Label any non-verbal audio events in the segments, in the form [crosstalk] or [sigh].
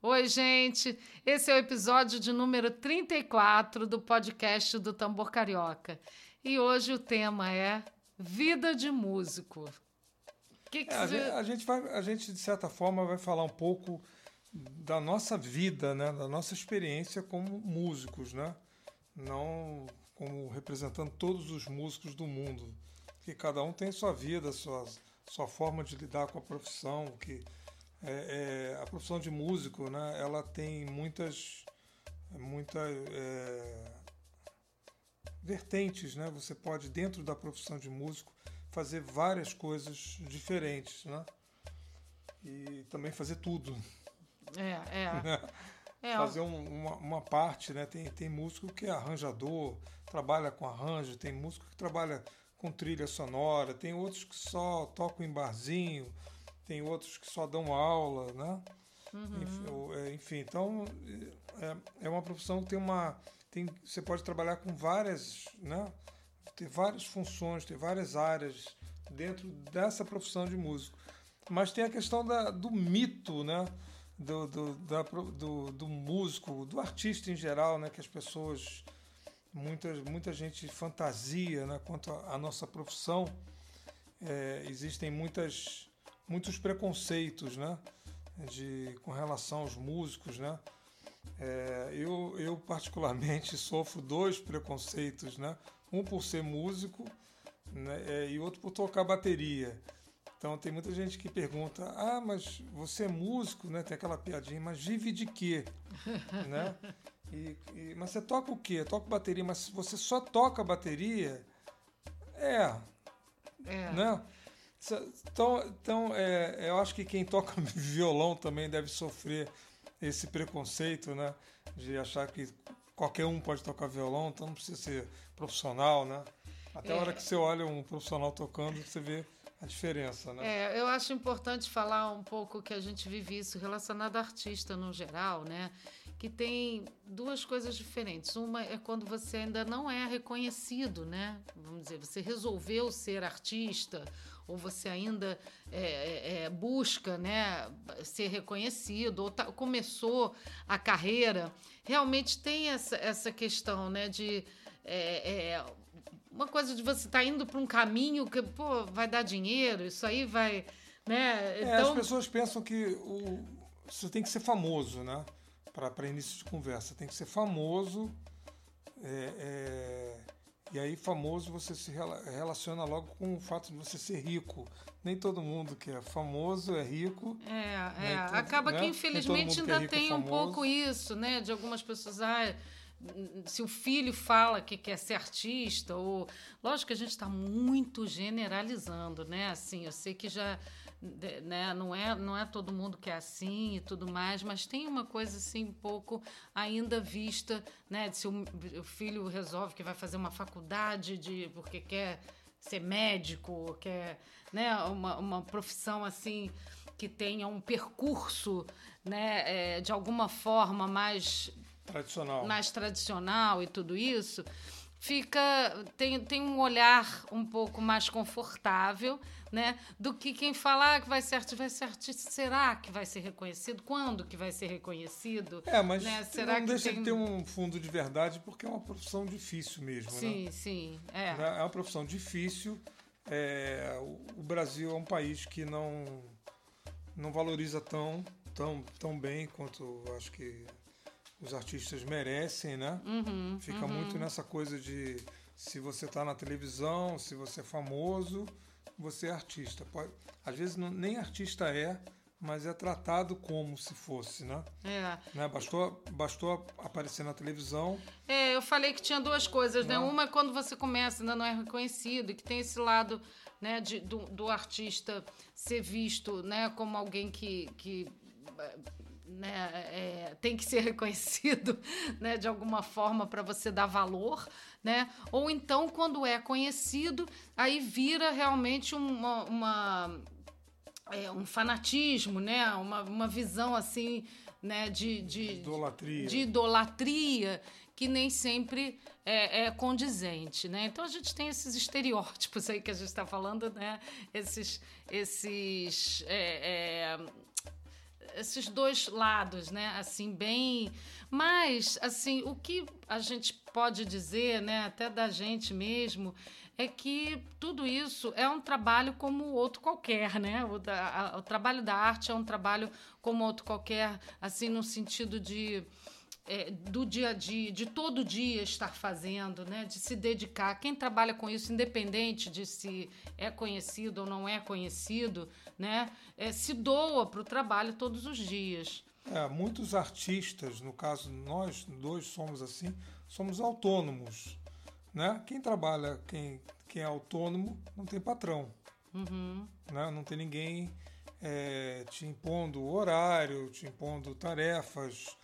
Oi, gente. Esse é o episódio de número 34 do podcast do Tambor Carioca. E hoje o tema é Vida de Músico. Que que é, você... a, gente, vai, a gente, de certa forma, vai falar um pouco da nossa vida, né? da nossa experiência como músicos, né? não como representando todos os músicos do mundo. Porque cada um tem sua vida, sua, sua forma de lidar com a profissão, que é, é, a profissão de músico, né, ela tem muitas, muitas é, vertentes, né? Você pode dentro da profissão de músico fazer várias coisas diferentes, né? E também fazer tudo. É, é. [laughs] é fazer um, uma, uma, parte, né? Tem, tem músico que é arranjador, trabalha com arranjo, tem músico que trabalha com trilha sonora, tem outros que só tocam em barzinho, tem outros que só dão aula, né? Uhum. É, enfim, então é, é uma profissão que tem uma. Tem, você pode trabalhar com várias, né? Ter várias funções, ter várias áreas dentro dessa profissão de músico. Mas tem a questão da, do mito, né? Do, do, da, do, do músico, do artista em geral, né? Que as pessoas, muita, muita gente fantasia né? quanto à nossa profissão. É, existem muitas muitos preconceitos, né? De, com relação aos músicos, né? É, eu, eu particularmente [laughs] sofro dois preconceitos, né? Um por ser músico né? É, e outro por tocar bateria. Então tem muita gente que pergunta: ah, mas você é músico, né? Tem aquela piadinha, mas vive de quê, [laughs] né? E, e, mas você toca o quê? Eu toco bateria, mas você só toca bateria? É, é. né? Então, então é, eu acho que quem toca [laughs] violão também deve sofrer esse preconceito, né? De achar que qualquer um pode tocar violão, então não precisa ser profissional, né? Até é. a hora que você olha um profissional tocando, você vê a diferença, né? É, eu acho importante falar um pouco que a gente vive isso relacionado a artista no geral, né? Que tem duas coisas diferentes. Uma é quando você ainda não é reconhecido, né? Vamos dizer, você resolveu ser artista ou você ainda é, é, é, busca né, ser reconhecido, ou tá, começou a carreira, realmente tem essa, essa questão né, de. É, é uma coisa de você estar tá indo para um caminho que pô, vai dar dinheiro, isso aí vai. Né? Então... as pessoas pensam que o, você tem que ser famoso, né? Para início de conversa. Tem que ser famoso. É, e aí, famoso, você se relaciona logo com o fato de você ser rico. Nem todo mundo que é famoso é rico. É, é. Acaba né? que, infelizmente, ainda que é tem é um pouco isso, né? De algumas pessoas. Ah, se o filho fala que quer ser artista, ou. Lógico que a gente está muito generalizando, né? Assim, eu sei que já né? Não é, não é todo mundo que é assim e tudo mais, mas tem uma coisa assim um pouco ainda vista, né? Se o, o filho resolve que vai fazer uma faculdade de porque quer ser médico, quer, né? Uma, uma profissão assim que tenha um percurso, né? É, de alguma forma mais tradicional, mais tradicional e tudo isso fica tem, tem um olhar um pouco mais confortável né, do que quem fala ah, que vai ser artista, vai ser artista, será que vai ser reconhecido? Quando que vai ser reconhecido? É, mas né? será não que deixa tem... de ter um fundo de verdade porque é uma profissão difícil mesmo, sim, né? Sim, é. É uma profissão difícil. É, o Brasil é um país que não não valoriza tão tão tão bem quanto acho que os artistas merecem, né? Uhum, Fica uhum. muito nessa coisa de se você está na televisão, se você é famoso, você é artista. Pode, às vezes não, nem artista é, mas é tratado como se fosse, né? É. Né? Bastou, bastou aparecer na televisão. É, eu falei que tinha duas coisas, né? Uma é quando você começa, ainda não é reconhecido, que tem esse lado né, de, do, do artista ser visto né, como alguém que, que né, é, tem que ser [laughs] reconhecido né, de alguma forma para você dar valor, né? Ou então, quando é conhecido, aí vira realmente uma, uma é, um fanatismo, né? Uma, uma visão assim, né? De, de idolatria. de idolatria que nem sempre é, é, condizente, né? Então a gente tem esses estereótipos aí que a gente está falando, né? Esses, esses é, é esses dois lados, né? Assim, bem. Mas, assim, o que a gente pode dizer, né, até da gente mesmo, é que tudo isso é um trabalho como outro qualquer, né? O, da, a, o trabalho da arte é um trabalho como outro qualquer, assim, no sentido de é, do dia a dia, de todo dia estar fazendo, né? de se dedicar. Quem trabalha com isso, independente de se é conhecido ou não é conhecido, né? É, se doa para o trabalho todos os dias. É, muitos artistas, no caso nós dois somos assim, somos autônomos. Né? Quem trabalha, quem, quem é autônomo, não tem patrão. Uhum. Né? Não tem ninguém é, te impondo horário, te impondo tarefas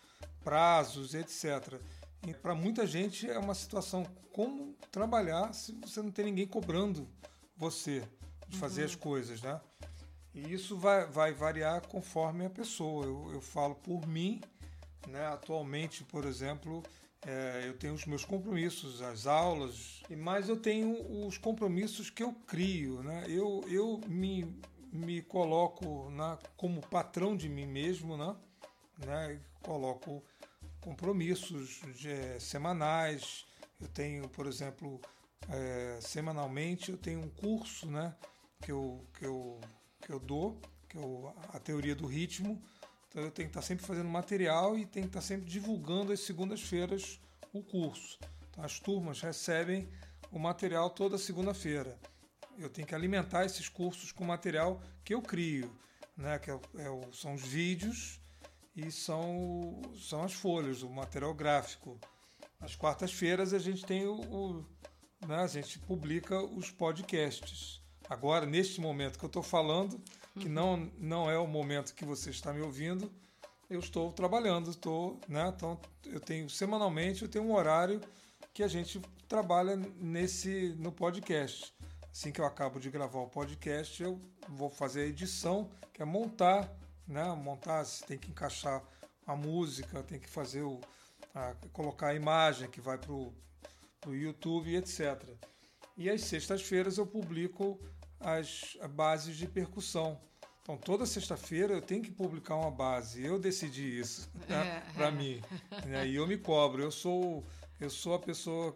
prazos, etc. E para muita gente é uma situação como trabalhar se você não tem ninguém cobrando você de fazer uhum. as coisas, né? E isso vai, vai variar conforme a pessoa. Eu, eu falo por mim, né? Atualmente, por exemplo, é, eu tenho os meus compromissos, as aulas, mas eu tenho os compromissos que eu crio, né? Eu, eu me, me coloco na, como patrão de mim mesmo, né? né? Coloco compromissos de, é, semanais. Eu tenho, por exemplo, é, semanalmente eu tenho um curso, né, que eu, que eu, que eu dou, que é a teoria do ritmo. Então eu tenho que estar sempre fazendo material e tenho que estar sempre divulgando às segundas-feiras o curso. Então as turmas recebem o material toda segunda-feira. Eu tenho que alimentar esses cursos com material que eu crio, né, que é, é, são os vídeos e são, são as folhas, o material gráfico. Nas quartas-feiras a gente tem o, o né, a gente publica os podcasts. Agora, neste momento que eu estou falando, que não, não é o momento que você está me ouvindo, eu estou trabalhando, estou, né? Então eu tenho semanalmente, eu tenho um horário que a gente trabalha nesse no podcast. Assim que eu acabo de gravar o podcast, eu vou fazer a edição, que é montar né? Montar, tem que encaixar a música, tem que fazer o. A, colocar a imagem que vai para o YouTube, etc. E às sextas-feiras eu publico as bases de percussão. Então, toda sexta-feira eu tenho que publicar uma base. Eu decidi isso [laughs] né? é, para é. mim. Né? E eu me cobro. Eu sou, eu sou a pessoa,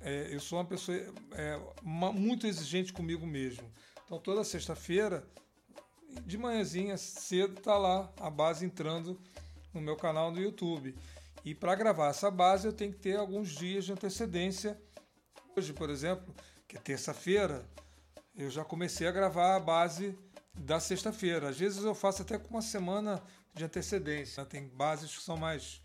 é, eu sou uma pessoa é, uma, muito exigente comigo mesmo. Então, toda sexta-feira de manhãzinha cedo tá lá a base entrando no meu canal do YouTube. E para gravar essa base eu tenho que ter alguns dias de antecedência. Hoje, por exemplo, que é terça-feira, eu já comecei a gravar a base da sexta-feira. Às vezes eu faço até com uma semana de antecedência. Tem bases que são mais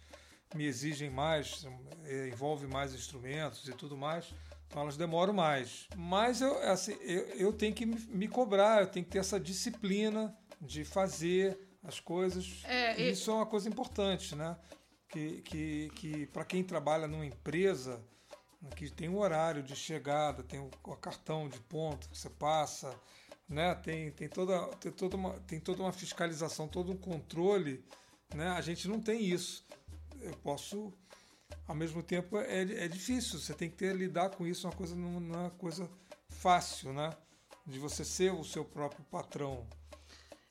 me exigem mais, é, envolve mais instrumentos e tudo mais. Então elas demoram mais. Mas eu, assim, eu, eu tenho que me cobrar, eu tenho que ter essa disciplina de fazer as coisas. É, e... Isso é uma coisa importante, né? Que, que, que para quem trabalha numa empresa, que tem um horário de chegada, tem o, o cartão de ponto que você passa, né? Tem, tem, toda, tem, toda uma, tem toda uma fiscalização, todo um controle, né? A gente não tem isso. Eu posso ao mesmo tempo é, é difícil. Você tem que ter lidar com isso, uma coisa não é uma coisa fácil, né? De você ser o seu próprio patrão.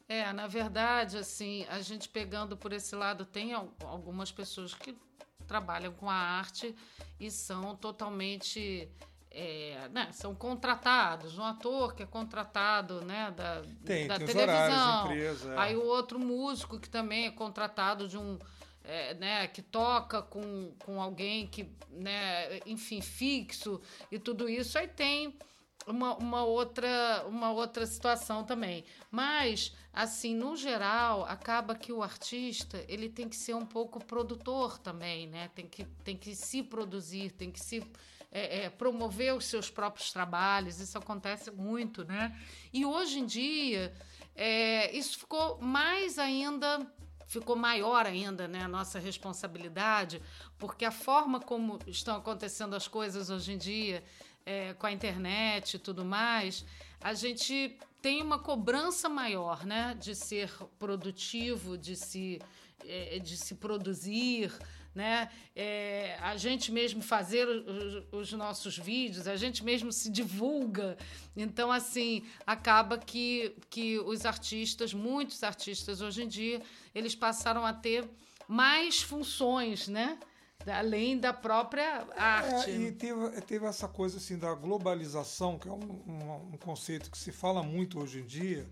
É, na verdade, assim, a gente pegando por esse lado, tem algumas pessoas que trabalham com a arte e são totalmente é, né, são contratados, um ator que é contratado né, da, tem, da tem televisão. Empresa, é. Aí o outro músico que também é contratado de um é, né, que toca com, com alguém que, né, enfim, fixo e tudo isso, aí tem uma, uma, outra, uma outra situação também. Mas, assim, no geral, acaba que o artista ele tem que ser um pouco produtor também, né? Tem que, tem que se produzir, tem que se é, é, promover os seus próprios trabalhos. Isso acontece muito, né? E hoje em dia, é, isso ficou mais ainda ficou maior ainda né, a nossa responsabilidade, porque a forma como estão acontecendo as coisas hoje em dia, é, com a internet e tudo mais, a gente tem uma cobrança maior né, de ser produtivo, de se é, de se produzir, né? É, a gente mesmo fazer os, os, nossos vídeos, a gente mesmo se divulga. Então, assim, acaba que, que os artistas, muitos artistas hoje em dia, eles passaram a ter mais funções, né? Além da própria arte. É, e teve, teve essa coisa assim da globalização, que é um, um, um conceito que se fala muito hoje em dia,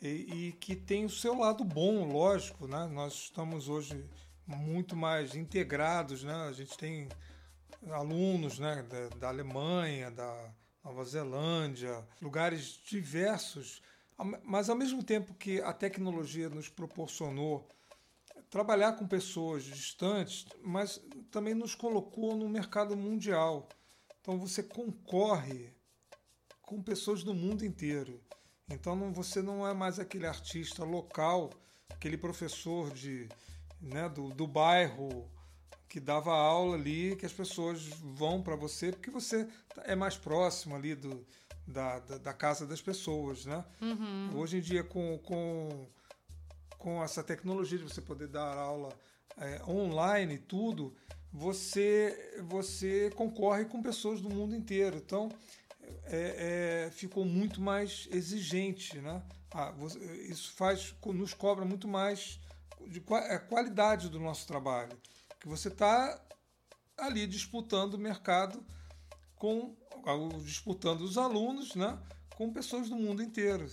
e, e, que tem o seu lado bom, lógico, né? Nós estamos hoje muito mais integrados, né? A gente tem alunos, né, da, da Alemanha, da Nova Zelândia, lugares diversos, mas ao mesmo tempo que a tecnologia nos proporcionou trabalhar com pessoas distantes, mas também nos colocou no mercado mundial. Então você concorre com pessoas do mundo inteiro. Então não, você não é mais aquele artista local, aquele professor de, né, do, do bairro que dava aula ali, que as pessoas vão para você porque você é mais próximo ali do, da, da, da casa das pessoas. Né? Uhum. Hoje em dia, com, com com essa tecnologia de você poder dar aula é, online e tudo, você, você concorre com pessoas do mundo inteiro. Então, é, é, ficou muito mais exigente. Né? Ah, isso faz, nos cobra muito mais de a qualidade do nosso trabalho. Que você está ali disputando o mercado com disputando os alunos né, com pessoas do mundo inteiro.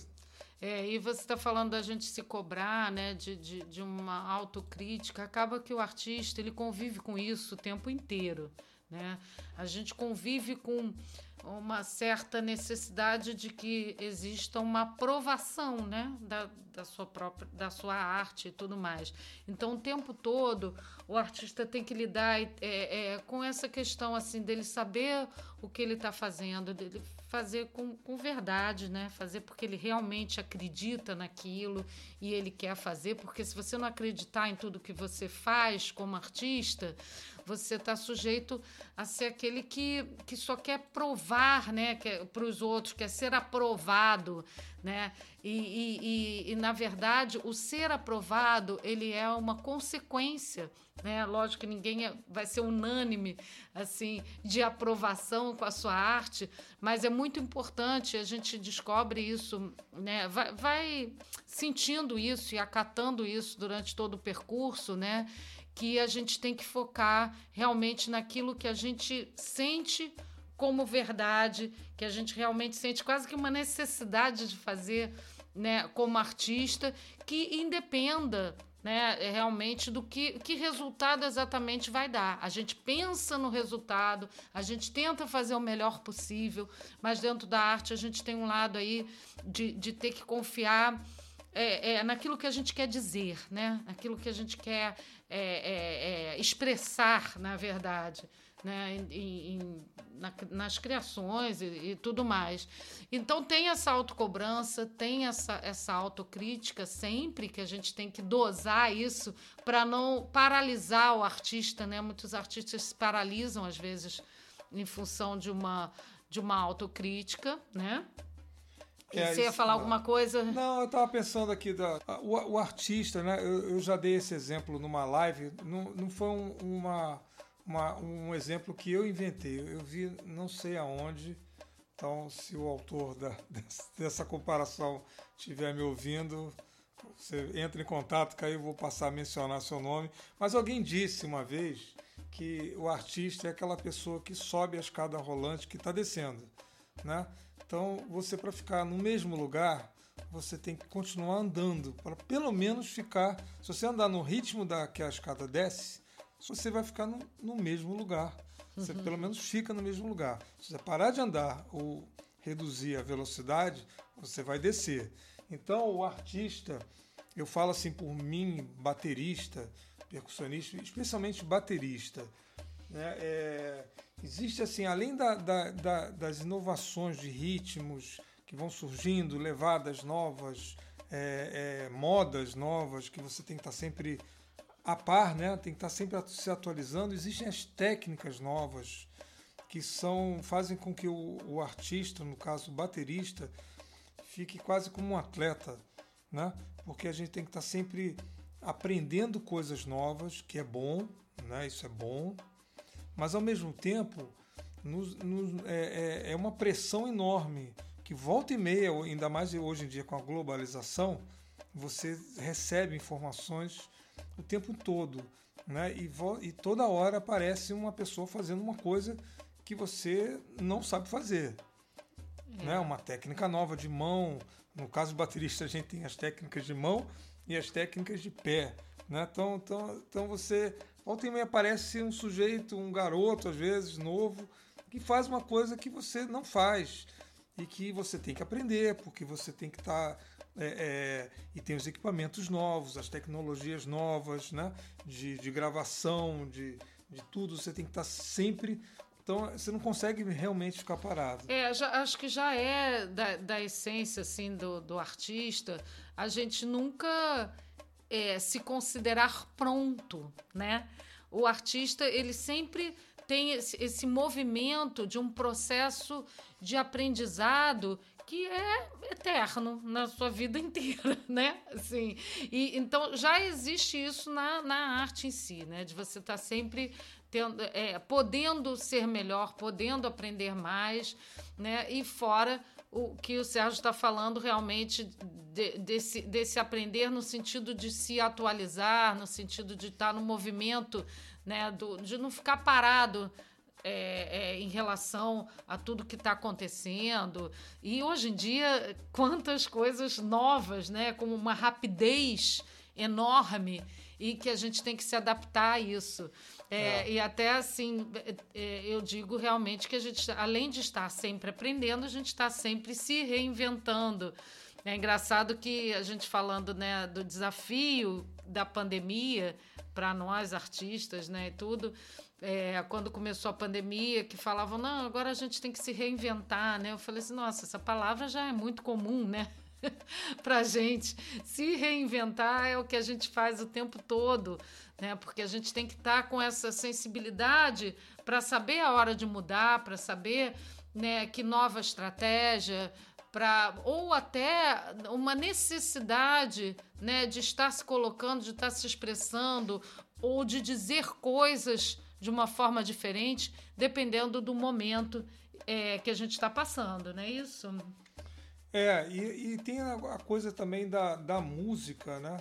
É, e você está falando da gente se cobrar, né, de, de, de uma autocrítica. Acaba que o artista ele convive com isso o tempo inteiro, né? A gente convive com uma certa necessidade de que exista uma aprovação né, da, da sua própria da sua arte e tudo mais. Então, o tempo todo, o artista tem que lidar é, é, com essa questão assim dele saber o que ele está fazendo, dele fazer com, com verdade, né? Fazer porque ele realmente acredita naquilo e ele quer fazer, porque se você não acreditar em tudo que você faz como artista, você está sujeito a ser aquele que, que só quer provar né, para os outros, quer ser aprovado. Né? E, e, e, e, na verdade, o ser aprovado ele é uma consequência. Né? Lógico que ninguém é, vai ser unânime assim de aprovação com a sua arte, mas é muito importante, a gente descobre isso, né? vai, vai sentindo isso e acatando isso durante todo o percurso, né? Que a gente tem que focar realmente naquilo que a gente sente como verdade, que a gente realmente sente quase que uma necessidade de fazer, né, como artista, que independa né, realmente do que, que resultado exatamente vai dar. A gente pensa no resultado, a gente tenta fazer o melhor possível, mas dentro da arte a gente tem um lado aí de, de ter que confiar é, é, naquilo que a gente quer dizer, né? Aquilo que a gente quer é, é, é expressar, na verdade, né? Em, em, na, nas criações e, e, tudo mais. Então tem essa autocobrança, tem essa, essa autocrítica sempre que a gente tem que dosar isso para não paralisar o artista, né? Muitos artistas se paralisam às vezes em função de uma de uma autocrítica, né? É, Você ia falar não. alguma coisa? Não, eu estava pensando aqui, da, o, o artista, né? Eu, eu, já dei esse exemplo numa live, não, não foi um, uma, uma, um exemplo que eu inventei. Eu vi não sei aonde, então se o autor da, [laughs] dessa comparação estiver me ouvindo, você entra em contato, que aí eu vou passar a mencionar seu nome. Mas alguém disse uma vez que o artista é aquela pessoa que sobe a escada rolante que está descendo, né? Então, você para ficar no mesmo lugar, você tem que continuar andando para pelo menos ficar. Se você andar no ritmo da que a escada desce, você vai ficar no, no mesmo lugar. Você uhum. pelo menos fica no mesmo lugar. Se você parar de andar ou reduzir a velocidade, você vai descer. Então, o artista, eu falo assim por mim, baterista, percussionista, especialmente baterista, né? É, existe assim, além da, da, da, das inovações de ritmos que vão surgindo, levadas novas, é, é, modas novas que você tem que estar sempre a par, né? Tem que estar sempre se atualizando. Existem as técnicas novas que são fazem com que o, o artista, no caso o baterista, fique quase como um atleta, né? Porque a gente tem que estar sempre aprendendo coisas novas, que é bom, né? Isso é bom, mas ao mesmo tempo nos, nos, é, é, é uma pressão enorme que volta e meia, ainda mais hoje em dia com a globalização, você recebe informações o tempo todo, né? E, e toda hora aparece uma pessoa fazendo uma coisa que você não sabe fazer, é. né? Uma técnica nova de mão. No caso do baterista, a gente tem as técnicas de mão e as técnicas de pé, né? Então, então, então você volta e meia aparece um sujeito, um garoto às vezes novo que faz uma coisa que você não faz e que você tem que aprender, porque você tem que estar. Tá, é, é, e tem os equipamentos novos, as tecnologias novas, né? de, de gravação, de, de tudo. Você tem que estar tá sempre. Então, você não consegue realmente ficar parado. É, já, acho que já é da, da essência assim, do, do artista a gente nunca é, se considerar pronto, né? O artista, ele sempre tem esse, esse movimento de um processo de aprendizado que é eterno na sua vida [laughs] inteira, né? Assim, e, então já existe isso na, na arte em si, né? De você estar tá sempre tendo, é, podendo ser melhor, podendo aprender mais, né? E fora o que o Sérgio está falando realmente de, desse, desse aprender no sentido de se atualizar, no sentido de estar tá no movimento né, do, de não ficar parado é, é, em relação a tudo que está acontecendo. E hoje em dia, quantas coisas novas, né, com uma rapidez enorme e que a gente tem que se adaptar a isso. É, é. E até assim, é, eu digo realmente que a gente, além de estar sempre aprendendo, a gente está sempre se reinventando. É engraçado que a gente falando né, do desafio da pandemia para nós artistas, né, e tudo, é, quando começou a pandemia, que falavam, não, agora a gente tem que se reinventar, né? Eu falei assim, nossa, essa palavra já é muito comum, né? [laughs] para gente se reinventar é o que a gente faz o tempo todo, né? Porque a gente tem que estar tá com essa sensibilidade para saber a hora de mudar, para saber, né, que nova estratégia, para ou até uma necessidade, né, de estar se colocando, de estar se expressando ou de dizer coisas de uma forma diferente, dependendo do momento é, que a gente está passando, não é isso? É, e, e tem a, a, coisa também da, da música, né?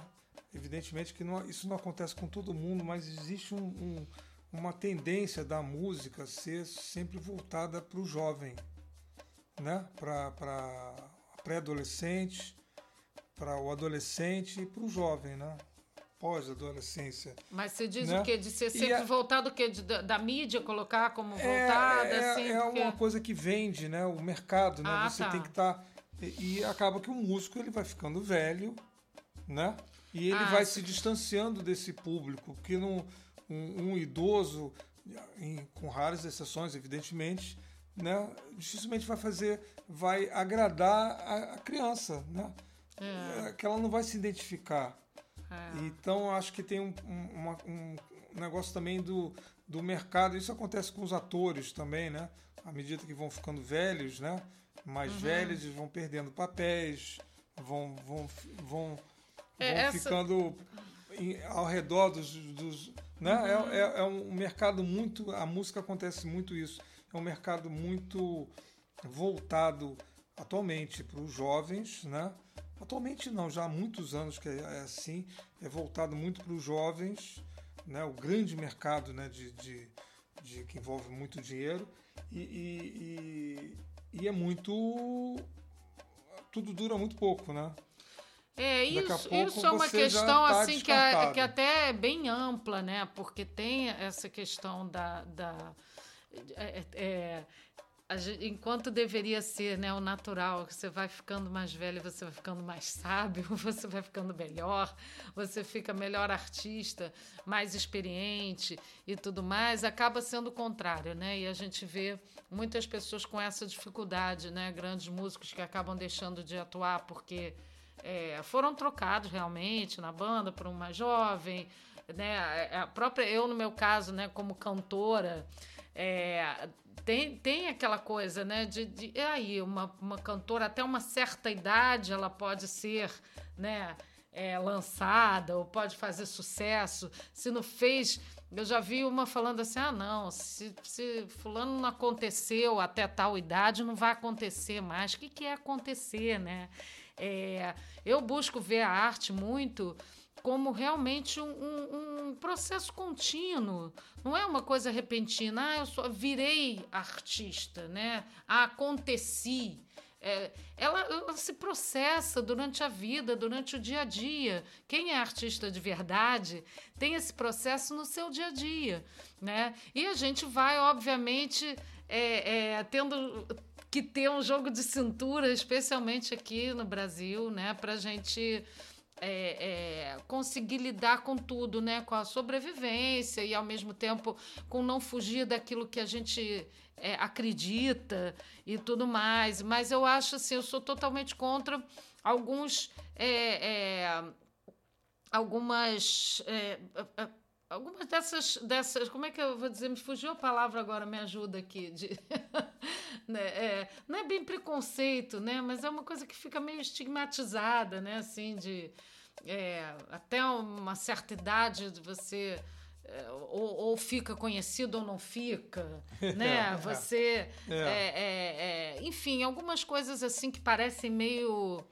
Evidentemente que não, isso não acontece com todo mundo, mas existe um, um, uma tendência da música ser sempre voltada para o jovem, né? para pré-adolescente, para o adolescente e para o jovem, né? pós-adolescência. Mas você diz né? o quê? De ser sempre a... voltado o quê? De, da, da, mídia colocar como é, voltada? É, assim, é porque... uma coisa que vende, né? O mercado, né? Ah, você tá. tem que estar... Tá... E, e, acaba que o músico ele vai ficando velho, né? E ele ah, vai se distanciando desse público, que não, um, um idoso, em, com raras exceções, evidentemente, né? Dificilmente vai fazer, vai agradar a, a criança, né? É. Que ela não vai se identificar. É. Então acho que tem um, um, um, negócio também do, do mercado. Isso acontece com os atores também, né? À medida que vão ficando velhos, né? Mais uhum. velhos, vão perdendo papéis, vão, vão, vão, é, vão essa... ficando em, ao redor dos. dos né? Uhum. É, é, é um mercado muito. A música acontece muito isso. É um mercado muito voltado atualmente para os jovens, né? Atualmente não, já há muitos anos que é assim, é voltado muito para os jovens, né, o grande mercado né, de, de, de que envolve muito dinheiro e, e, e, e, é muito. Tudo dura muito pouco, né? É, isso, isso é uma questão tá assim que, é, que até é bem ampla, né? Porque tem essa questão da. da é, é, enquanto deveria ser né, o natural, você vai ficando mais velho, você vai ficando mais sábio, [laughs] você vai ficando melhor, você fica melhor artista, mais experiente e tudo mais, acaba sendo o contrário, né? E a gente vê muitas pessoas com essa dificuldade, né? Grandes músicos que acabam deixando de atuar porque é, foram trocados realmente na banda por um mais jovem, né? A própria eu no meu caso, né? Como cantora, é, tem, tem aquela coisa, né? De, de aí, uma, uma cantora até uma certa idade ela pode ser, né? é, lançada ou pode fazer sucesso. Se não fez, eu já vi uma falando assim: ah, não, se, se fulano não aconteceu até tal idade, não vai acontecer mais. O que, que é acontecer, né? É, eu busco ver a arte muito como realmente um, um, processo contínuo. Não é uma coisa repentina. Ah, eu só virei artista, né? Ah, aconteci. É, ela, ela, se processa durante a vida, durante o dia a dia. Quem é artista de verdade tem esse processo no seu dia a dia. Né? E a gente vai, obviamente, é, é, tendo que ter um jogo de cintura, especialmente aqui no Brasil, né? para gente. É, é, conseguir lidar com tudo, né? Com a sobrevivência e ao mesmo tempo com não fugir daquilo que a gente é, acredita e tudo mais. Mas eu acho assim, eu sou totalmente contra alguns. É, é, algumas. É, algumas dessas, dessas. Como é que eu vou dizer? Me fugiu a palavra agora, me ajuda aqui. De, [laughs] né, é, não é bem preconceito, né? Mas é uma coisa que fica meio estigmatizada, né? Assim, de. É, até uma certa idade você é, ou, ou, fica conhecido ou não fica, né? [laughs] Você, é. É, é. é, enfim, algumas coisas assim que parecem meio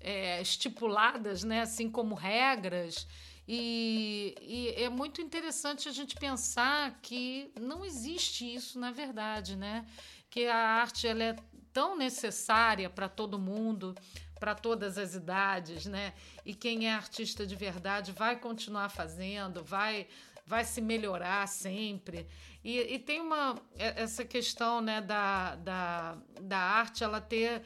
é, estipuladas, né? Assim como regras. E, e, é muito interessante a gente pensar que não existe isso na verdade, né? Que a arte ela é tão necessária para todo mundo, para todas as idades, né? E quem é artista de verdade vai continuar fazendo, vai vai se melhorar sempre. E, e tem uma essa questão né, da, da, da arte, ela ter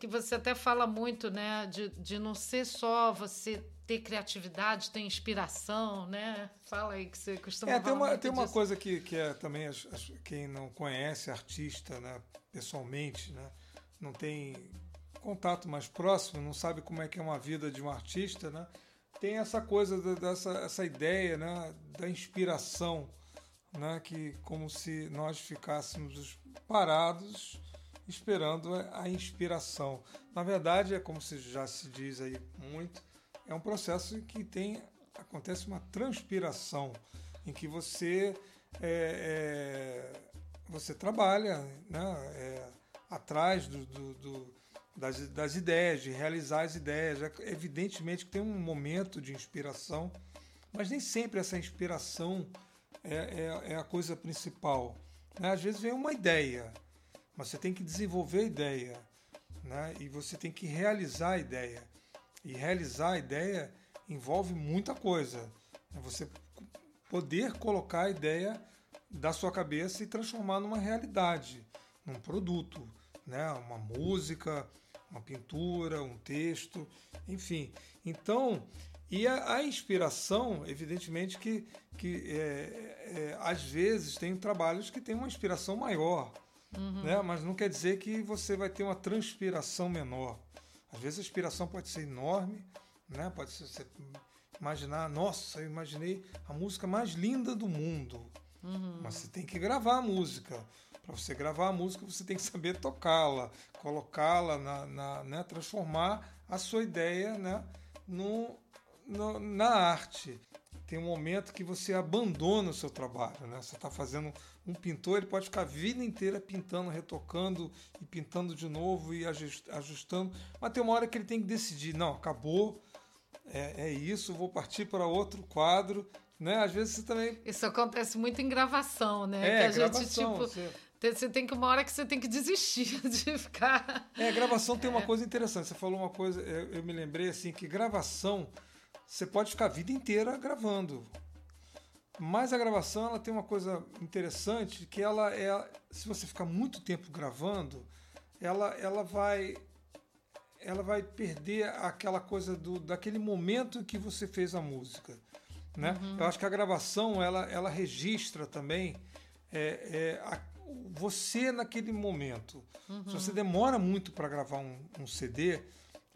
que você até fala muito, né, de, de não ser só você ter criatividade, ter inspiração, né? Fala aí que você costuma é, tem uma Tem uma coisa que, que é também as, as, quem não conhece artista, né, pessoalmente, né, não tem contato mais próximo, não sabe como é que é uma vida de um artista, né? tem essa coisa dessa essa ideia né, da inspiração, né, que como se nós ficássemos parados esperando a inspiração. Na verdade, é como se já se diz aí muito, é um processo que tem acontece uma transpiração em que você é, é, você trabalha né, é, atrás do, do, do das, das ideias, de realizar as ideias. É, evidentemente que tem um momento de inspiração, mas nem sempre essa inspiração é, é, é a coisa principal. Né? Às vezes vem uma ideia, mas você tem que desenvolver a ideia né? e você tem que realizar a ideia. E realizar a ideia envolve muita coisa. É você poder colocar a ideia da sua cabeça e transformar numa realidade, num produto, né? uma música, uma pintura, um texto, enfim. Então, e a, a inspiração, evidentemente que, que é, é, às vezes tem trabalhos que têm uma inspiração maior, uhum. né? mas não quer dizer que você vai ter uma transpiração menor. Às vezes a inspiração pode ser enorme, né? pode ser você imaginar, nossa, eu imaginei a música mais linda do mundo. Uhum. Mas você tem que gravar a música. Para você gravar a música, você tem que saber tocá-la, colocá-la, na, na né, transformar a sua ideia né, no, no, na arte. Tem um momento que você abandona o seu trabalho. Né? Você está fazendo um pintor, ele pode ficar a vida inteira pintando, retocando e pintando de novo e ajustando, mas tem uma hora que ele tem que decidir: não, acabou, é, é isso, vou partir para outro quadro. Né? Às vezes você também. Isso acontece muito em gravação, né? É, que a gravação, gente, tipo, você... Você tem que uma hora que você tem que desistir [laughs] de ficar. É, gravação tem uma é. coisa interessante. Você falou uma coisa, eu me lembrei assim que gravação você pode ficar a vida inteira gravando. Mas a gravação ela tem uma coisa interessante que ela é, se você ficar muito tempo gravando, ela ela vai ela vai perder aquela coisa do daquele momento que você fez a música, né? Uhum. Eu acho que a gravação ela ela registra também é, é, a, você naquele momento. Uhum. Se você demora muito para gravar um, um, CD,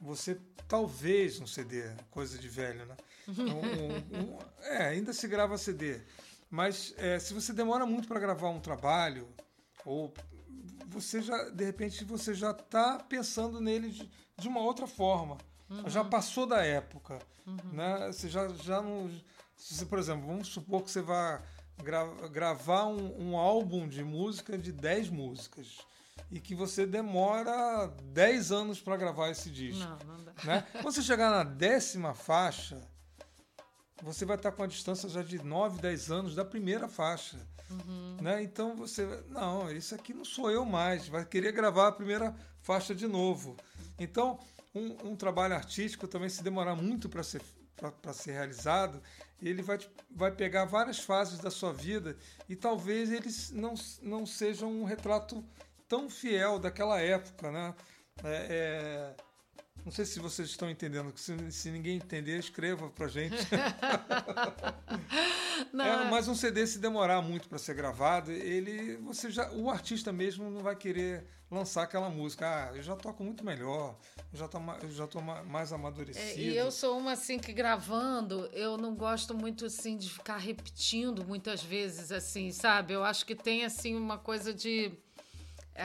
você talvez um CD, coisa de velho, né? Um, um, é, ainda se grava CD. Mas é, se você demora muito para gravar um trabalho, ou você já, de repente, você já está pensando nele de, de, uma outra forma. Uhum. Já passou da época. Uhum. Né? Você já, já não. Se, por exemplo, vamos supor que você vai gra gravar um, um, álbum de música de 10 músicas e que você demora 10 anos para gravar esse disco. Não, não dá. Né? Quando você chegar na décima faixa, você vai estar com a distância já de 9, 10 anos da primeira faixa. Uhum. Né? Então você, não, isso aqui não sou eu mais, vai querer gravar a primeira faixa de novo. Então, um, um trabalho artístico também se demorar muito para ser para ser realizado, ele vai, vai pegar várias fases da sua vida e talvez eles não, não sejam um retrato tão fiel daquela época, né? É, é, não sei se vocês estão entendendo. Se, se ninguém entender, escreva pra gente. [laughs] não, é, mas um CD se demorar muito para ser gravado, ele, você já, o artista mesmo não vai querer lançar aquela música. Ah, eu já toco muito melhor, eu já tô, eu já tô mais amadurecido. É, e eu sou uma assim que gravando, eu não gosto muito assim de ficar repetindo muitas vezes assim, sabe? Eu acho que tem assim uma coisa de é,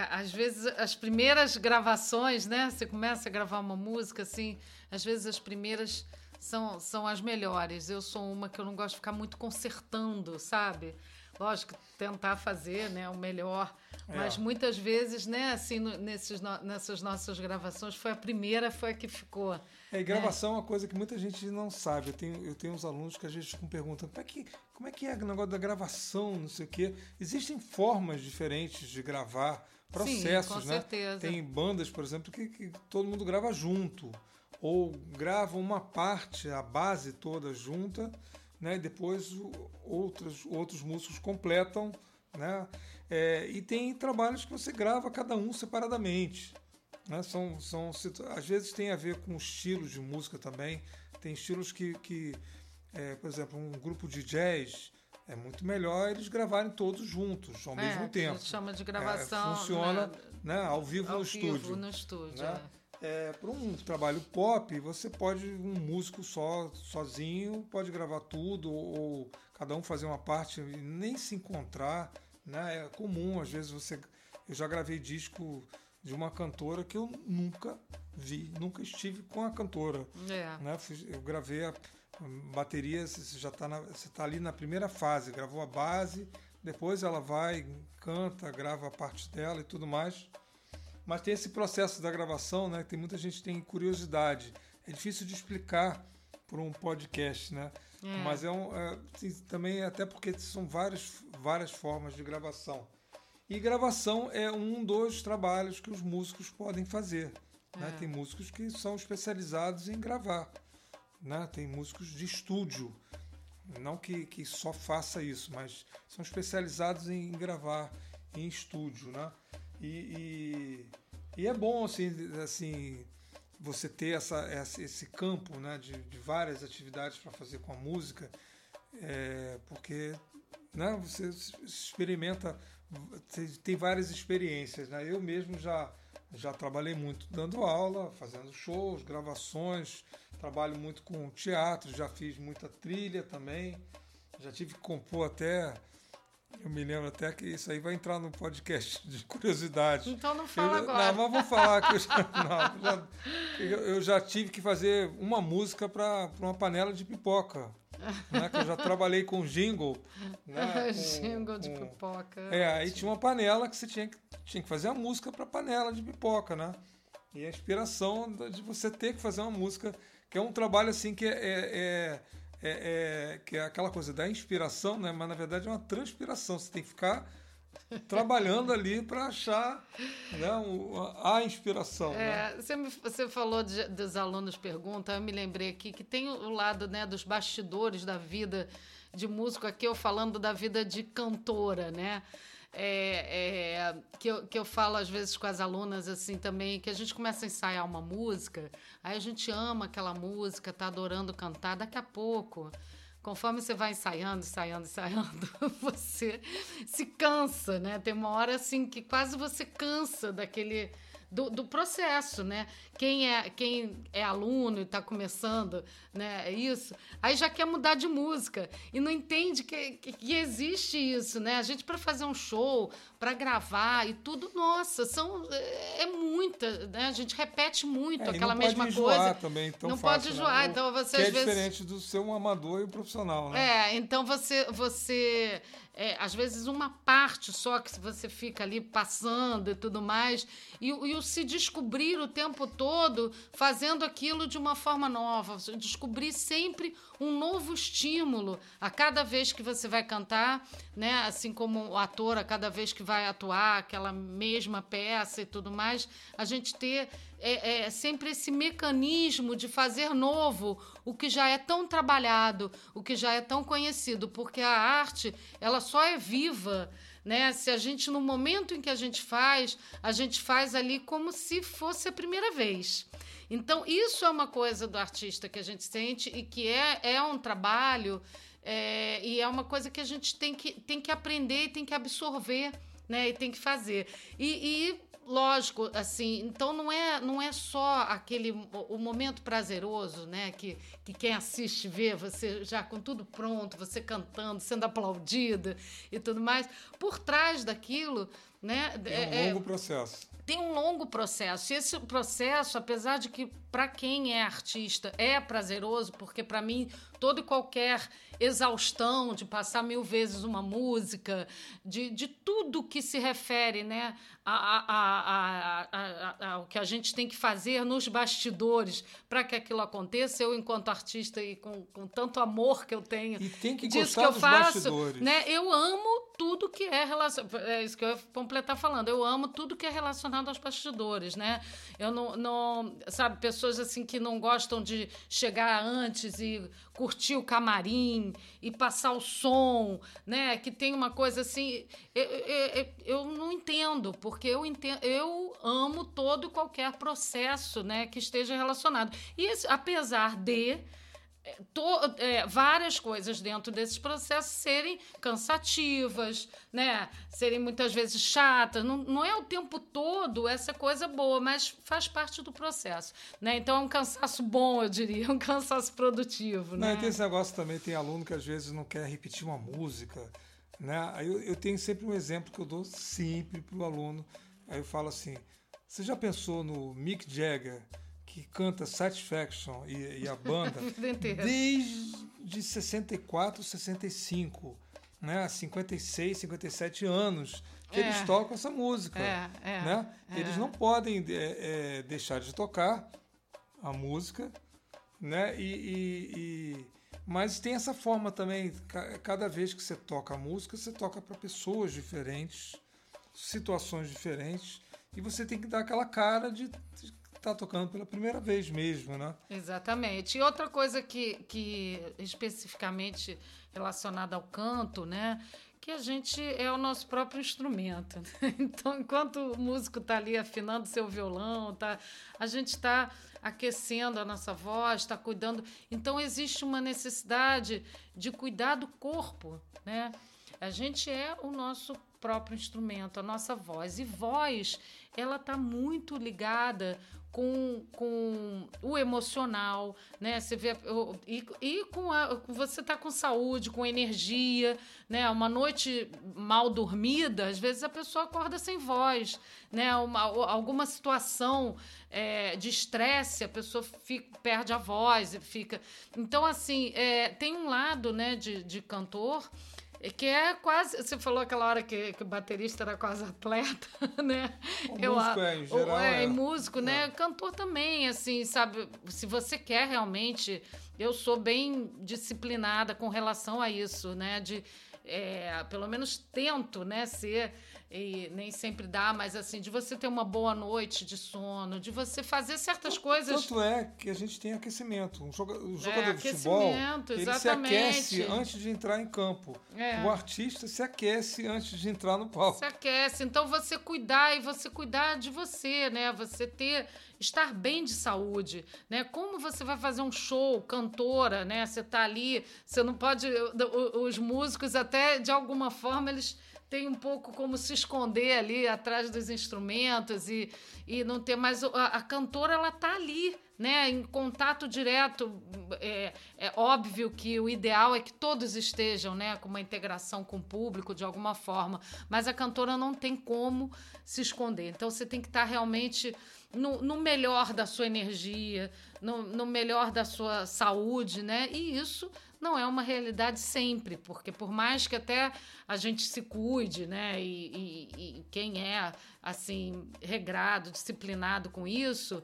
às vezes as primeiras gravações, né? Você começa a gravar uma música assim, às vezes as primeiras são, são as melhores. Eu sou uma que eu não gosto de ficar muito consertando, sabe? Lógico, tentar fazer né, o melhor. É. Mas muitas vezes, né, assim, no, nesses, no, nessas nossas gravações, foi a primeira, foi a que ficou. É, e gravação é. é uma coisa que muita gente não sabe. Eu tenho, eu tenho uns alunos que às vezes ficam perguntando como é que, como é, que é o negócio da gravação, não sei o quê. Existem formas diferentes de gravar processos, Sim, né? Certeza. Tem bandas, por exemplo, que, que todo mundo grava junto ou grava uma parte, a base toda junta, né? E depois outros outros músicos completam, né? É, e tem trabalhos que você grava cada um separadamente. Né? São, são, às vezes tem a ver com estilos de música também. Tem estilos que, que é, por exemplo, um grupo de jazz é muito melhor eles gravarem todos juntos, ao é, mesmo tempo. A gente chama de gravação. É, funciona né, ao vivo ao no vivo estúdio. no estúdio. Né? É. Para um trabalho pop, você pode, um músico só, sozinho, pode gravar tudo, ou, ou cada um fazer uma parte e nem se encontrar. Né? É comum, às vezes você. Eu já gravei disco de uma cantora que eu nunca vi, nunca estive com a cantora. É. Né? Eu gravei a bateria, você já está tá ali na primeira fase, gravou a base, depois ela vai, canta, grava a parte dela e tudo mais. Mas tem esse processo da gravação, né? Tem muita gente que tem curiosidade. É difícil de explicar por um podcast, né? É. Mas é, um, é, também até porque são várias, várias formas de gravação. E gravação é um dos trabalhos que os músicos podem fazer. Né? É. Tem músicos que são especializados em gravar. Né? Tem músicos de estúdio, não que, que só faça isso, mas são especializados em gravar em estúdio. Né? E, e, e é bom assim, assim você ter essa, esse campo né, de, de várias atividades para fazer com a música, é, porque né, você experimenta, tem várias experiências. Né? Eu mesmo já, já trabalhei muito dando aula, fazendo shows, gravações, trabalho muito com teatro, já fiz muita trilha também, já tive que compor até. Eu me lembro até que isso aí vai entrar no podcast [laughs] de curiosidade. Então não fala eu, agora. Não, mas vou falar que eu já, [laughs] não, já, eu já tive que fazer uma música para uma panela de pipoca. Né, que eu já trabalhei com jingle. Né, [laughs] com, jingle de com, pipoca. É, aí tinha uma panela que você tinha que, tinha que fazer a música para panela de pipoca, né? E a inspiração de você ter que fazer uma música que é um trabalho assim que é, é, é, é, que é aquela coisa da inspiração, né? mas na verdade é uma transpiração. Você tem que ficar [laughs] trabalhando ali para achar né, a inspiração. É, né? você, me, você falou de, dos alunos perguntam, eu me lembrei aqui que tem o lado né, dos bastidores da vida de músico, aqui eu falando da vida de cantora, né? é, é, que, eu, que eu falo às vezes com as alunas assim também, que a gente começa a ensaiar uma música, aí a gente ama aquela música, tá adorando cantar, daqui a pouco, conforme você vai ensaiando, ensaiando, ensaiando, [laughs] você se cansa, né? Tem uma hora assim que quase você cansa daquele do, do processo, né? Quem é, quem é aluno e está começando, né? É isso. Aí já quer mudar de música e não entende que, que, existe isso, né? A gente para fazer um show, para gravar e tudo, nossa, são é, é muita, né? A gente repete muito é, aquela mesma coisa. Também, tão não fácil, pode né? enjoar, né? então você que às é vezes diferente do ser um amador e um profissional, né? É, então você você é, às vezes uma parte só que você fica ali passando e tudo mais, e, e o se descobrir o tempo todo fazendo aquilo de uma forma nova, descobrir sempre um novo estímulo a cada vez que você vai cantar, né? Assim como o ator a cada vez que vai atuar aquela mesma peça e tudo mais, a gente ter é, é, sempre esse mecanismo de fazer novo o que já é tão trabalhado, o que já é tão conhecido, porque a arte ela só é viva né? Se a gente no momento em que a gente faz, a gente faz ali como se fosse a primeira vez. Então isso é uma coisa do artista que a gente sente e que é, é um trabalho é, e é uma coisa que a gente tem que, tem que aprender e tem que absorver, né? E tem que fazer. E, e lógico, assim, então não é, não é só aquele o momento prazeroso, né, que, que quem assiste vê você já com tudo pronto, você cantando, sendo aplaudida e tudo mais. Por trás daquilo, né, é um é, longo processo. Tem um longo processo. E esse processo, apesar de que para quem é artista é prazeroso, porque para mim todo e qualquer exaustão de passar mil vezes uma música, de, de tudo que se refere né, a, a, a, ao que a gente tem que fazer nos bastidores para que aquilo aconteça. Eu, enquanto artista e com, com tanto amor que eu tenho e tem que disso que eu faço, bastidores. né, eu amo tudo que é relacionado. É isso que eu ia completar falando. Eu amo tudo que é relacionado aos bastidores, né? Eu não, não sabe, pessoas assim que não gostam de chegar antes e curtir o camarim e passar o som, né? Que tem uma coisa assim. Eu, eu, eu não entendo, porque eu entendo, eu amo todo e qualquer processo né, que esteja relacionado. E apesar de to, é, várias coisas dentro desses processos serem cansativas, né? serem muitas vezes chatas. Não, não é o tempo todo essa coisa boa, mas faz parte do processo. Né? Então é um cansaço bom, eu diria, [laughs] um cansaço produtivo. Não, né? tem esse negócio também, tem aluno que às vezes não quer repetir uma música. Né? Aí eu, eu tenho sempre um exemplo que eu dou sempre para o aluno. Aí eu falo assim: você já pensou no Mick Jagger? Que canta Satisfaction e, e a banda [laughs] desde 64, 65, né? 56, 57 anos que é. eles tocam essa música. É, é, né? É. Eles não podem é, é, deixar de tocar a música, né? E, e, e, mas tem essa forma também. Cada vez que você toca a música, você toca para pessoas diferentes, situações diferentes, e você tem que dar aquela cara de está tocando pela primeira vez mesmo, né? Exatamente. E outra coisa que, que especificamente relacionada ao canto, né? Que a gente é o nosso próprio instrumento. Né? [laughs] Então, enquanto o músico está ali afinando seu violão, tá, a gente está aquecendo a nossa voz, está cuidando. Então, existe uma necessidade de cuidar do corpo, né? A gente é o nosso próprio instrumento, a nossa voz. E voz, ela está muito ligada com, com o emocional, né? Você vê e, e com a, você tá com saúde, com energia, né? Uma noite mal dormida, às vezes a pessoa acorda sem voz, né? Uma, alguma situação é, de estresse, a pessoa fica, perde a voz e fica. Então assim, é, tem um lado, né, de, de cantor é que é quase. Você falou aquela hora que, que o baterista era quase atleta, [laughs] né? O Eu, músico é, em geral. É, é. músico, né? É. Cantor também, assim, sabe? Se você quer realmente. Eu sou bem disciplinada com relação a isso, né? De. É, pelo menos tento, né, ser e nem sempre dá, mas assim, de você ter uma boa noite de sono, de você fazer certas coisas. Tanto é que a gente tem aquecimento. Um jogador, o jogador é, de futebol ele se aquece antes de entrar em campo. É. O artista se aquece antes de entrar no palco. Se aquece. Então você cuidar e você cuidar de você, né? Você ter estar bem de saúde, né? Como você vai fazer um show, cantora, né? Você tá ali, você não pode os músicos até de alguma forma eles tem um pouco como se esconder ali atrás dos instrumentos e, e não ter mais. A, a cantora, ela tá ali, né, em contato direto. É, é, óbvio que o ideal é que todos estejam né, com uma integração com o público de alguma forma, mas a cantora não tem como se esconder. Então você tem que estar realmente no, no melhor da sua energia, no, no melhor da sua saúde, né? E isso não é uma realidade sempre, porque por mais que até a gente se cuide, né, e, e, e quem é assim regrado, disciplinado com isso,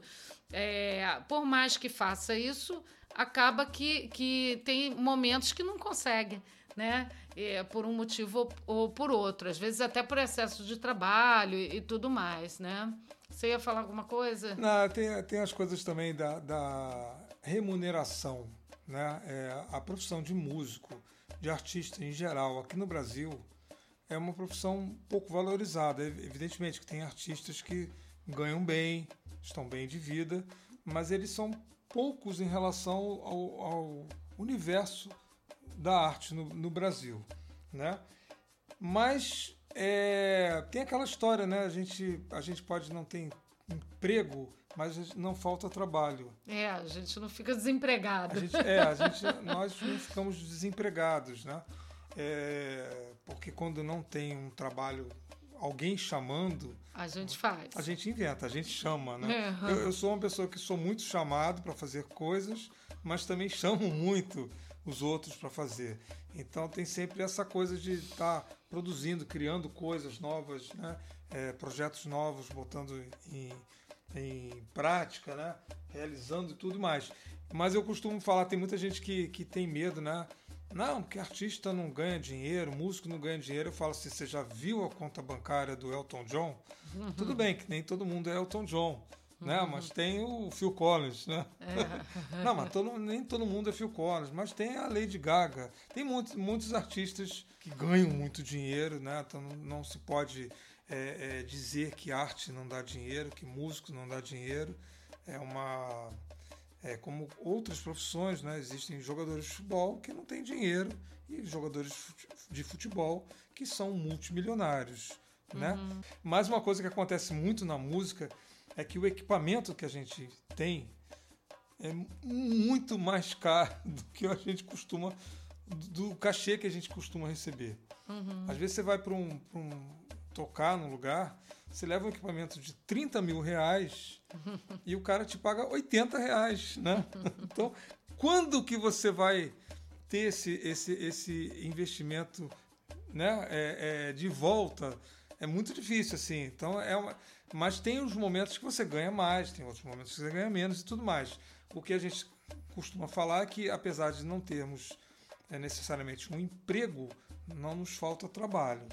é, por mais que faça isso, acaba que, que tem momentos que não consegue, né? É, por um motivo ou, ou, por outro, às vezes até por excesso de trabalho e, e tudo mais, né? Você ia falar alguma coisa? Não, tem, tem as coisas também da, da remuneração, né? É, a profissão de músico, de artista em geral, aqui no Brasil, é uma profissão pouco valorizada. Evidentemente que tem artistas que ganham bem, estão bem de vida, mas eles são poucos em relação ao, ao universo da arte no, no, Brasil, né? Mas é, tem aquela história, né? A gente, a gente pode não ter emprego, mas não falta trabalho. É, a gente não fica desempregado. A gente, é, a gente, nós não ficamos desempregados, né? É, porque quando não tem um trabalho alguém chamando. A gente faz. A gente inventa, a gente chama, né? Uhum. Eu, eu, sou uma pessoa que sou muito chamado para fazer coisas, mas também chamo muito os outros para fazer. Então tem sempre essa coisa de estar tá produzindo, criando coisas novas, né? É, projetos novos, botando em, em prática, né? Realizando tudo mais. Mas eu costumo falar, tem muita gente que, que tem medo, né? Não, porque artista não ganha dinheiro, músico não ganha dinheiro. Eu falo assim: você já viu a conta bancária do Elton John? Uhum. [laughs] Tudo bem que nem todo mundo é Elton John. Né? Uhum. Mas tem o Phil Collins, né? É. não, mas todo, nem todo mundo é Phil Collins, mas tem a Lady Gaga. Tem muitos, muitos artistas que ganham muito dinheiro, né? Então não, não se pode é, é, dizer que arte não dá dinheiro, que músico não dá dinheiro. É uma é, como outras profissões, né? existem jogadores de futebol que não têm dinheiro e jogadores de futebol que são multimilionários. Né? Uhum. Mas uma coisa que acontece muito na música é que o equipamento que a gente tem é muito mais caro [laughs] do que a gente costuma, do cachê que a gente costuma receber. Uhum. Às vezes você vai para um, um tocar num lugar você leva um equipamento de 30 mil reais [laughs] e o cara te paga 80 reais, né? [laughs] Então, quando que você vai ter esse, esse, esse investimento né, é, é, de volta? É muito difícil, assim. Então, é uma... Mas tem os momentos que você ganha mais, tem outros momentos que você ganha menos e tudo mais. O que a gente costuma falar é que, apesar de não termos é, necessariamente um emprego, não nos falta trabalho.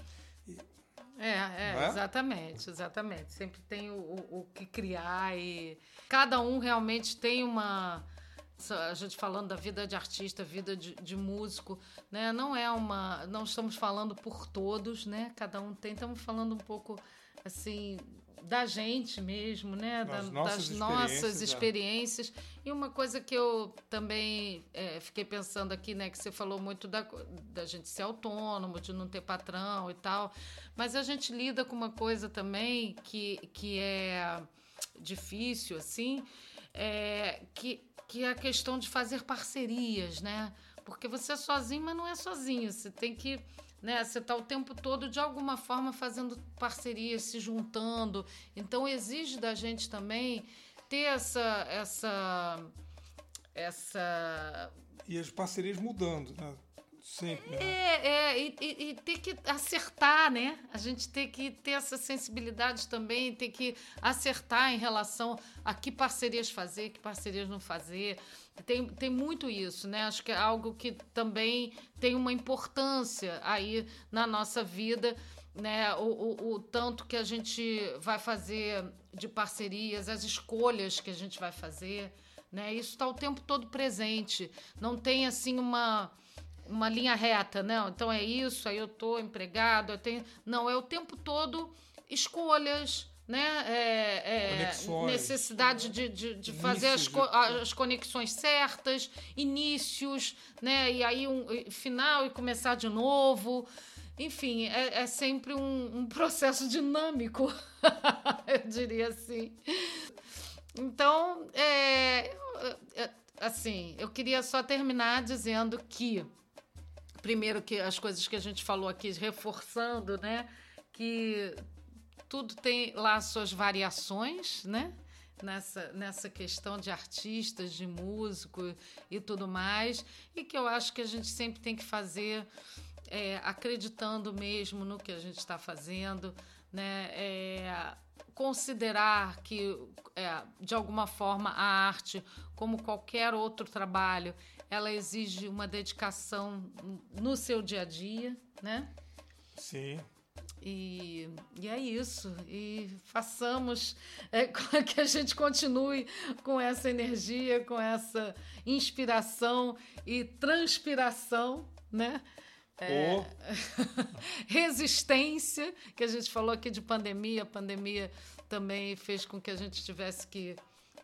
É, é, é, exatamente, exatamente. Sempre tem o, o, o, que criar e cada um realmente tem uma. A gente falando da vida de artista, vida de, de músico, né? Não é uma. Não estamos falando por todos, né? Cada um tem. Estamos falando um pouco assim da gente mesmo, né? Das, da, nossas, das experiências, nossas experiências. É. E uma coisa que eu também é, fiquei pensando aqui, né? Que você falou muito da, da gente ser autônomo, de não ter patrão e tal. Mas a gente lida com uma coisa também que, que é difícil, assim, é, que, que é a questão de fazer parcerias, né? Porque você é sozinho, mas não é sozinho. Você tem que né? Você está o tempo todo, de alguma forma, fazendo parcerias, se juntando. Então, exige da gente também ter essa. essa, essa... E as parcerias mudando, né? Sempre. Né? É, é e, e, e, ter que acertar, né? A gente tem que ter essa sensibilidade também, ter que acertar em relação a que parcerias fazer, que parcerias não fazer. Tem, tem muito isso, né? Acho que é algo que também tem uma importância aí na nossa vida, né? O, o, o tanto que a gente vai fazer de parcerias, as escolhas que a gente vai fazer, né? Isso está o tempo todo presente. Não tem assim uma uma linha reta, não. Então é isso, aí eu tô empregado, eu tenho. Não, é o tempo todo escolhas, né? É, é, necessidade de, de, de fazer as, co as conexões certas, inícios, né? E aí um final e começar de novo. Enfim, é, é sempre um, um processo dinâmico, [laughs] eu diria assim. Então, é, é, assim, eu queria só terminar dizendo que, primeiro, que as coisas que a gente falou aqui, reforçando, né? Que tudo tem lá suas variações, né? Nessa, nessa questão de artistas, de músicos e tudo mais, e que eu acho que a gente sempre tem que fazer é, acreditando mesmo no que a gente está fazendo, né? É, considerar que, é, de alguma forma, a arte, como qualquer outro trabalho, ela exige uma dedicação no seu dia a dia, né? Sim. E, e é isso. E façamos é, [laughs] que a gente continue com essa energia, com essa inspiração e transpiração, né? É, oh. [laughs] resistência, que a gente falou aqui de pandemia. A pandemia também fez com que a gente tivesse que,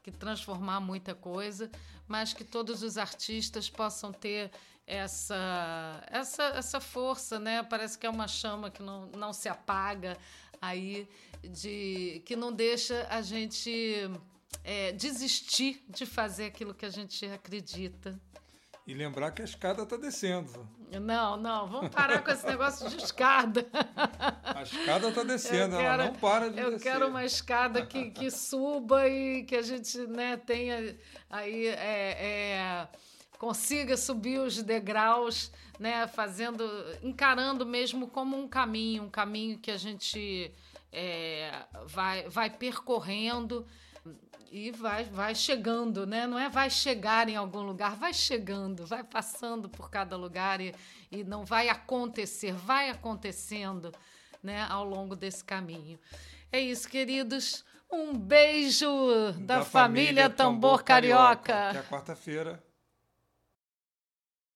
que transformar muita coisa, mas que todos os artistas possam ter essa, essa, essa força, né? Parece que é uma chama que não, não se apaga aí, de, que não deixa a gente é, desistir de fazer aquilo que a gente acredita. E lembrar que a escada está descendo. Não, não, vamos parar com esse negócio de escada. A escada está descendo, quero, ela não para de eu descer. Eu quero uma escada que, que suba e que a gente né, tenha aí. É, é, consiga subir os degraus, né, fazendo, encarando mesmo como um caminho, um caminho que a gente é, vai, vai percorrendo e vai, vai chegando, né? Não é vai chegar em algum lugar, vai chegando, vai passando por cada lugar e, e não vai acontecer, vai acontecendo, né, ao longo desse caminho. É isso, queridos. Um beijo da, da família, família, Tambor, Tambor Carioca. Carioca. Até quarta-feira.